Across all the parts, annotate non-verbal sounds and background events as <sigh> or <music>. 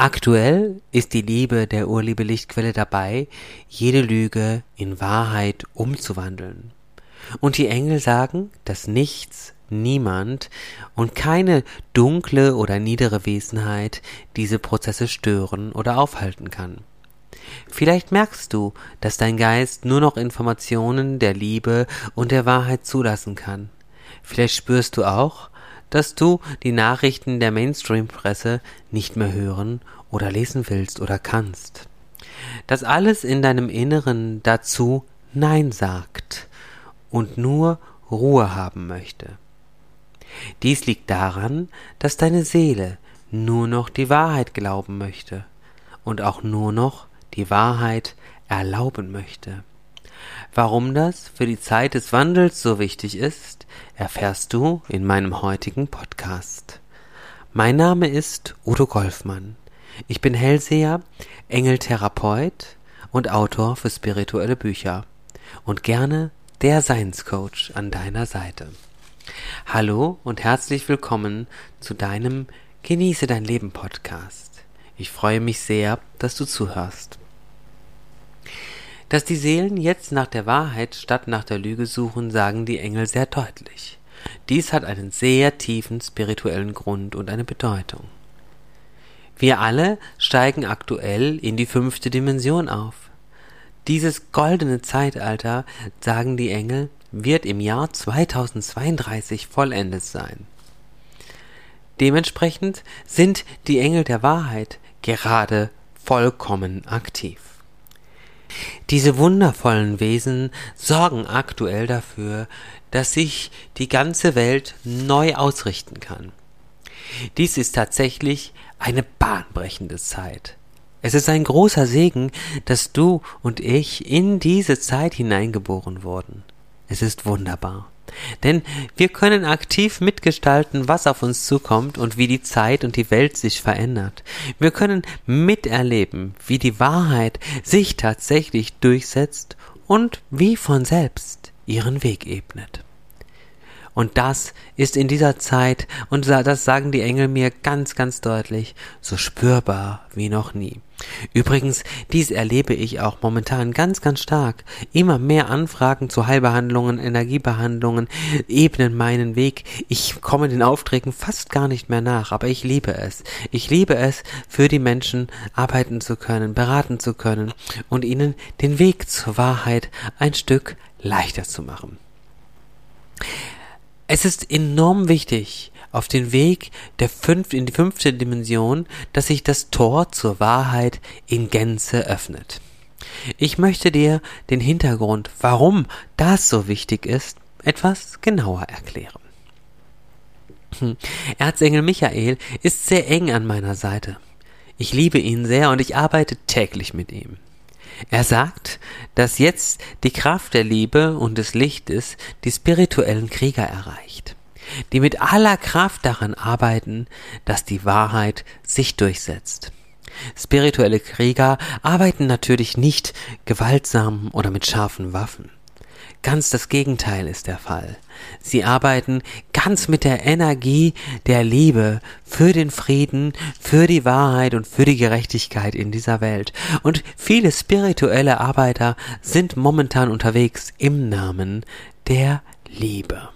Aktuell ist die Liebe der Urliebe Lichtquelle dabei, jede Lüge in Wahrheit umzuwandeln. Und die Engel sagen, dass nichts, niemand und keine dunkle oder niedere Wesenheit diese Prozesse stören oder aufhalten kann. Vielleicht merkst du, dass dein Geist nur noch Informationen der Liebe und der Wahrheit zulassen kann. Vielleicht spürst du auch, dass du die Nachrichten der Mainstream-Presse nicht mehr hören oder lesen willst oder kannst. Dass alles in deinem Inneren dazu Nein sagt und nur Ruhe haben möchte. Dies liegt daran, dass deine Seele nur noch die Wahrheit glauben möchte und auch nur noch die Wahrheit erlauben möchte. Warum das für die Zeit des Wandels so wichtig ist, erfährst du in meinem heutigen Podcast. Mein Name ist Udo Golfmann. Ich bin Hellseher, Engeltherapeut und Autor für spirituelle Bücher und gerne der Seinscoach an deiner Seite. Hallo und herzlich willkommen zu deinem Genieße dein Leben Podcast. Ich freue mich sehr, dass du zuhörst. Dass die Seelen jetzt nach der Wahrheit statt nach der Lüge suchen, sagen die Engel sehr deutlich. Dies hat einen sehr tiefen spirituellen Grund und eine Bedeutung. Wir alle steigen aktuell in die fünfte Dimension auf. Dieses goldene Zeitalter, sagen die Engel, wird im Jahr 2032 vollendet sein. Dementsprechend sind die Engel der Wahrheit gerade vollkommen aktiv. Diese wundervollen Wesen sorgen aktuell dafür, dass sich die ganze Welt neu ausrichten kann. Dies ist tatsächlich eine bahnbrechende Zeit. Es ist ein großer Segen, dass du und ich in diese Zeit hineingeboren wurden. Es ist wunderbar. Denn wir können aktiv mitgestalten, was auf uns zukommt und wie die Zeit und die Welt sich verändert. Wir können miterleben, wie die Wahrheit sich tatsächlich durchsetzt und wie von selbst ihren Weg ebnet. Und das ist in dieser Zeit, und das sagen die Engel mir ganz, ganz deutlich, so spürbar wie noch nie. Übrigens, dies erlebe ich auch momentan ganz, ganz stark. Immer mehr Anfragen zu Heilbehandlungen, Energiebehandlungen ebnen meinen Weg. Ich komme den Aufträgen fast gar nicht mehr nach, aber ich liebe es. Ich liebe es, für die Menschen arbeiten zu können, beraten zu können und ihnen den Weg zur Wahrheit ein Stück leichter zu machen. Es ist enorm wichtig, auf den Weg der fünf, in die fünfte Dimension, dass sich das Tor zur Wahrheit in Gänze öffnet. Ich möchte dir den Hintergrund, warum das so wichtig ist, etwas genauer erklären. Hm. Erzengel Michael ist sehr eng an meiner Seite. Ich liebe ihn sehr und ich arbeite täglich mit ihm. Er sagt, dass jetzt die Kraft der Liebe und des Lichtes die spirituellen Krieger erreicht, die mit aller Kraft daran arbeiten, dass die Wahrheit sich durchsetzt. Spirituelle Krieger arbeiten natürlich nicht gewaltsam oder mit scharfen Waffen. Ganz das Gegenteil ist der Fall. Sie arbeiten ganz mit der Energie der Liebe für den Frieden, für die Wahrheit und für die Gerechtigkeit in dieser Welt. Und viele spirituelle Arbeiter sind momentan unterwegs im Namen der Liebe.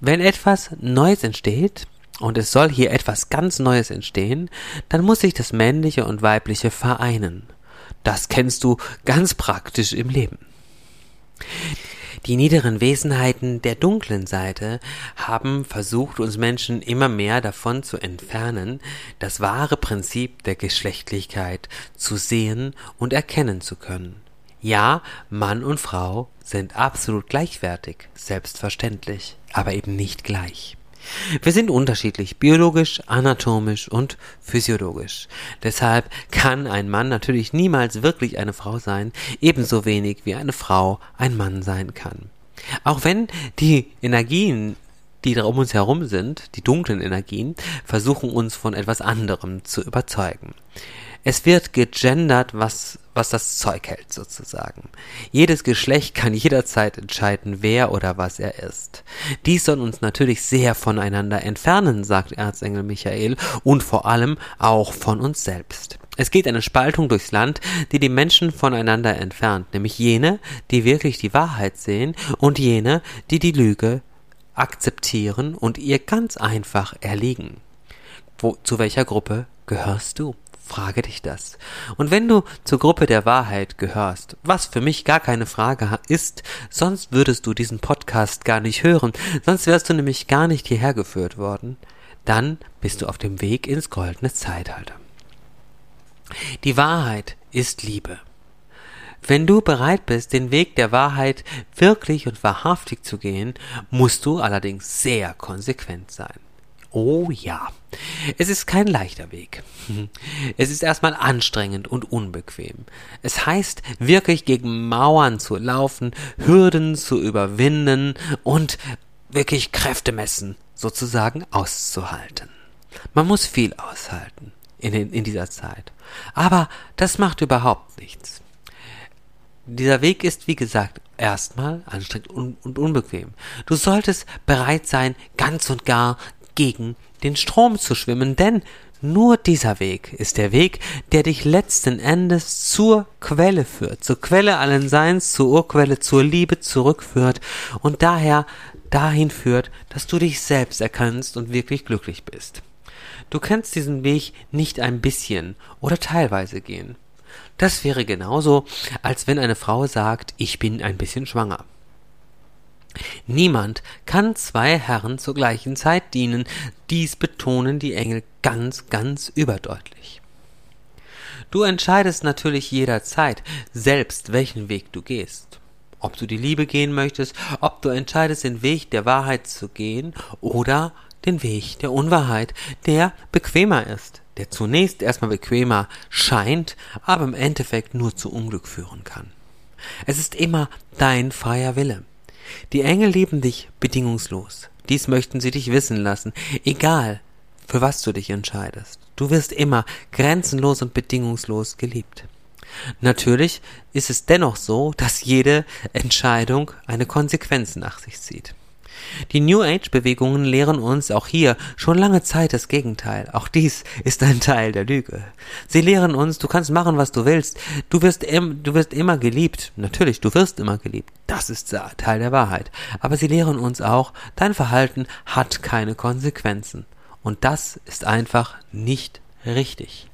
Wenn etwas Neues entsteht, und es soll hier etwas ganz Neues entstehen, dann muss sich das Männliche und Weibliche vereinen. Das kennst du ganz praktisch im Leben. Die niederen Wesenheiten der dunklen Seite haben versucht, uns Menschen immer mehr davon zu entfernen, das wahre Prinzip der Geschlechtlichkeit zu sehen und erkennen zu können. Ja, Mann und Frau sind absolut gleichwertig, selbstverständlich, aber eben nicht gleich. Wir sind unterschiedlich, biologisch, anatomisch und physiologisch. Deshalb kann ein Mann natürlich niemals wirklich eine Frau sein, ebenso wenig wie eine Frau ein Mann sein kann. Auch wenn die Energien die um uns herum sind, die dunklen Energien, versuchen uns von etwas anderem zu überzeugen. Es wird gegendert, was, was das Zeug hält, sozusagen. Jedes Geschlecht kann jederzeit entscheiden, wer oder was er ist. Dies soll uns natürlich sehr voneinander entfernen, sagt Erzengel Michael, und vor allem auch von uns selbst. Es geht eine Spaltung durchs Land, die die Menschen voneinander entfernt, nämlich jene, die wirklich die Wahrheit sehen und jene, die die Lüge akzeptieren und ihr ganz einfach erliegen. Wo, zu welcher Gruppe gehörst du? Frage dich das. Und wenn du zur Gruppe der Wahrheit gehörst, was für mich gar keine Frage ist, sonst würdest du diesen Podcast gar nicht hören, sonst wärst du nämlich gar nicht hierher geführt worden, dann bist du auf dem Weg ins goldene Zeitalter. Die Wahrheit ist Liebe. Wenn du bereit bist, den Weg der Wahrheit wirklich und wahrhaftig zu gehen, musst du allerdings sehr konsequent sein. Oh ja, es ist kein leichter Weg. Es ist erstmal anstrengend und unbequem. Es heißt wirklich gegen Mauern zu laufen, Hürden zu überwinden und wirklich Kräfte messen, sozusagen auszuhalten. Man muss viel aushalten in, in dieser Zeit. Aber das macht überhaupt nichts. Dieser Weg ist, wie gesagt, erstmal anstrengend und, und unbequem. Du solltest bereit sein, ganz und gar gegen den Strom zu schwimmen, denn nur dieser Weg ist der Weg, der dich letzten Endes zur Quelle führt, zur Quelle allen Seins, zur Urquelle, zur Liebe zurückführt und daher dahin führt, dass du dich selbst erkannst und wirklich glücklich bist. Du kannst diesen Weg nicht ein bisschen oder teilweise gehen. Das wäre genauso, als wenn eine Frau sagt, ich bin ein bisschen schwanger. Niemand kann zwei Herren zur gleichen Zeit dienen, dies betonen die Engel ganz, ganz überdeutlich. Du entscheidest natürlich jederzeit selbst, welchen Weg du gehst. Ob du die Liebe gehen möchtest, ob du entscheidest, den Weg der Wahrheit zu gehen oder den Weg der Unwahrheit, der bequemer ist, der zunächst erstmal bequemer scheint, aber im Endeffekt nur zu Unglück führen kann. Es ist immer dein freier Wille. Die Engel lieben dich bedingungslos. Dies möchten sie dich wissen lassen, egal für was du dich entscheidest. Du wirst immer grenzenlos und bedingungslos geliebt. Natürlich ist es dennoch so, dass jede Entscheidung eine Konsequenz nach sich zieht. Die New Age-Bewegungen lehren uns auch hier schon lange Zeit das Gegenteil. Auch dies ist ein Teil der Lüge. Sie lehren uns, du kannst machen, was du willst. Du wirst, im, du wirst immer geliebt. Natürlich, du wirst immer geliebt. Das ist Teil der Wahrheit. Aber sie lehren uns auch, dein Verhalten hat keine Konsequenzen. Und das ist einfach nicht richtig.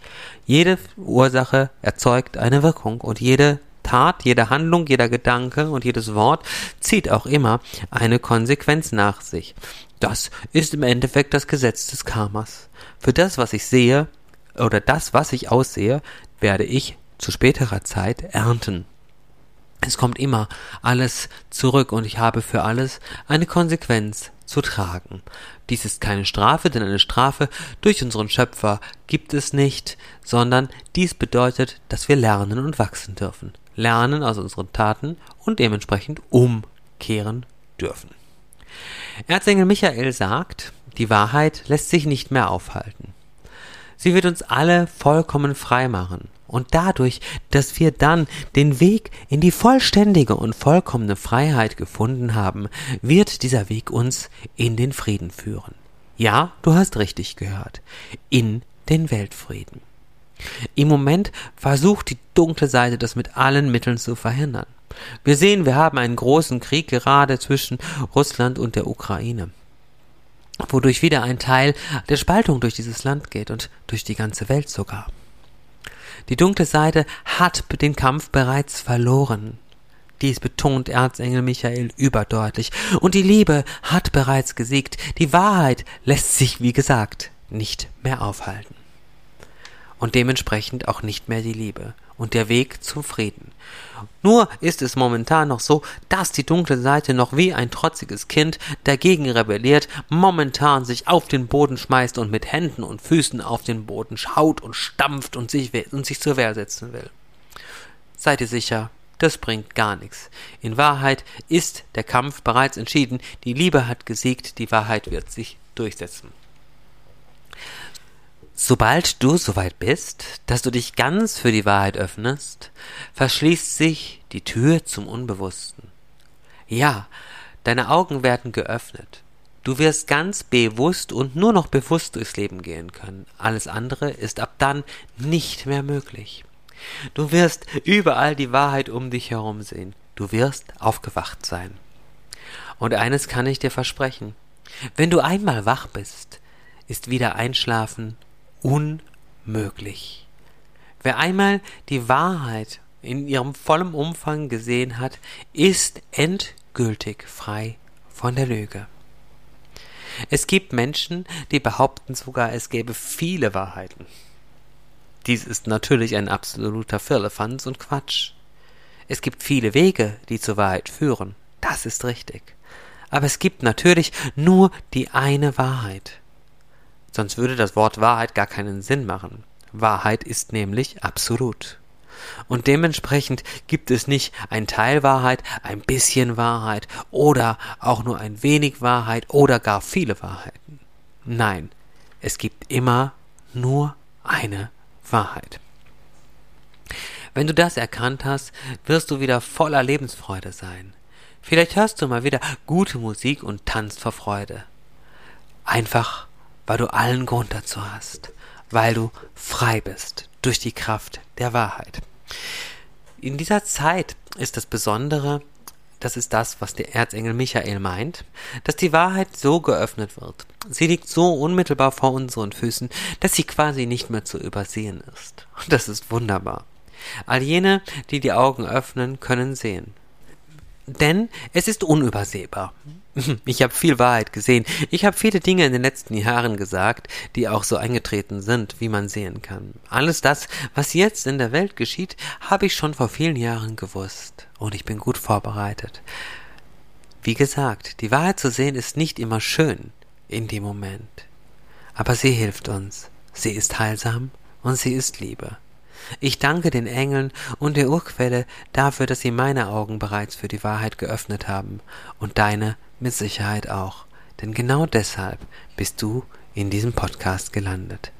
Jede Ursache erzeugt eine Wirkung und jede Tat, jede Handlung, jeder Gedanke und jedes Wort zieht auch immer eine Konsequenz nach sich. Das ist im Endeffekt das Gesetz des Karmas. Für das, was ich sehe, oder das, was ich aussehe, werde ich zu späterer Zeit ernten. Es kommt immer alles zurück und ich habe für alles eine Konsequenz zu tragen. Dies ist keine Strafe, denn eine Strafe durch unseren Schöpfer gibt es nicht, sondern dies bedeutet, dass wir lernen und wachsen dürfen lernen aus unseren Taten und dementsprechend umkehren dürfen. Erzengel Michael sagt, die Wahrheit lässt sich nicht mehr aufhalten. Sie wird uns alle vollkommen frei machen. Und dadurch, dass wir dann den Weg in die vollständige und vollkommene Freiheit gefunden haben, wird dieser Weg uns in den Frieden führen. Ja, du hast richtig gehört. In den Weltfrieden. Im Moment versucht die dunkle Seite das mit allen Mitteln zu verhindern. Wir sehen, wir haben einen großen Krieg gerade zwischen Russland und der Ukraine, wodurch wieder ein Teil der Spaltung durch dieses Land geht und durch die ganze Welt sogar. Die dunkle Seite hat den Kampf bereits verloren. Dies betont Erzengel Michael überdeutlich. Und die Liebe hat bereits gesiegt. Die Wahrheit lässt sich, wie gesagt, nicht mehr aufhalten und dementsprechend auch nicht mehr die Liebe und der Weg zum Frieden. Nur ist es momentan noch so, dass die dunkle Seite noch wie ein trotziges Kind dagegen rebelliert, momentan sich auf den Boden schmeißt und mit Händen und Füßen auf den Boden schaut und stampft und sich, und sich zur Wehr setzen will. Seid ihr sicher, das bringt gar nichts. In Wahrheit ist der Kampf bereits entschieden, die Liebe hat gesiegt, die Wahrheit wird sich durchsetzen. Sobald du soweit bist, dass du dich ganz für die Wahrheit öffnest, verschließt sich die Tür zum Unbewussten. Ja, deine Augen werden geöffnet. Du wirst ganz bewusst und nur noch bewusst durchs Leben gehen können. Alles andere ist ab dann nicht mehr möglich. Du wirst überall die Wahrheit um dich herum sehen. Du wirst aufgewacht sein. Und eines kann ich dir versprechen. Wenn du einmal wach bist, ist wieder Einschlafen unmöglich. Wer einmal die Wahrheit in ihrem vollen Umfang gesehen hat, ist endgültig frei von der Lüge. Es gibt Menschen, die behaupten sogar, es gäbe viele Wahrheiten. Dies ist natürlich ein absoluter Firlefanz und Quatsch. Es gibt viele Wege, die zur Wahrheit führen. Das ist richtig. Aber es gibt natürlich nur die eine Wahrheit. Sonst würde das Wort Wahrheit gar keinen Sinn machen. Wahrheit ist nämlich absolut. Und dementsprechend gibt es nicht ein Teil Wahrheit, ein bisschen Wahrheit oder auch nur ein wenig Wahrheit oder gar viele Wahrheiten. Nein, es gibt immer nur eine Wahrheit. Wenn du das erkannt hast, wirst du wieder voller Lebensfreude sein. Vielleicht hörst du mal wieder gute Musik und tanzt vor Freude. Einfach weil du allen Grund dazu hast, weil du frei bist durch die Kraft der Wahrheit. In dieser Zeit ist das Besondere, das ist das, was der Erzengel Michael meint, dass die Wahrheit so geöffnet wird. Sie liegt so unmittelbar vor unseren Füßen, dass sie quasi nicht mehr zu übersehen ist. Und das ist wunderbar. All jene, die die Augen öffnen, können sehen. Denn es ist unübersehbar. <laughs> Ich habe viel Wahrheit gesehen. Ich habe viele Dinge in den letzten Jahren gesagt, die auch so eingetreten sind, wie man sehen kann. Alles das, was jetzt in der Welt geschieht, habe ich schon vor vielen Jahren gewusst. Und ich bin gut vorbereitet. Wie gesagt, die Wahrheit zu sehen ist nicht immer schön in dem Moment. Aber sie hilft uns. Sie ist heilsam und sie ist Liebe. Ich danke den Engeln und der Urquelle dafür, dass sie meine Augen bereits für die Wahrheit geöffnet haben und deine mit Sicherheit auch. Denn genau deshalb bist du in diesem Podcast gelandet.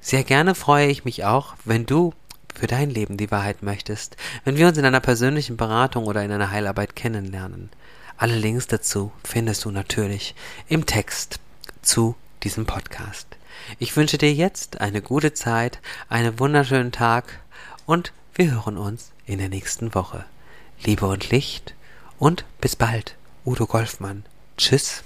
Sehr gerne freue ich mich auch, wenn du für dein Leben die Wahrheit möchtest, wenn wir uns in einer persönlichen Beratung oder in einer Heilarbeit kennenlernen. Alle Links dazu findest du natürlich im Text zu diesem Podcast. Ich wünsche dir jetzt eine gute Zeit, einen wunderschönen Tag und wir hören uns in der nächsten Woche. Liebe und Licht und bis bald. Udo Golfmann. Tschüss.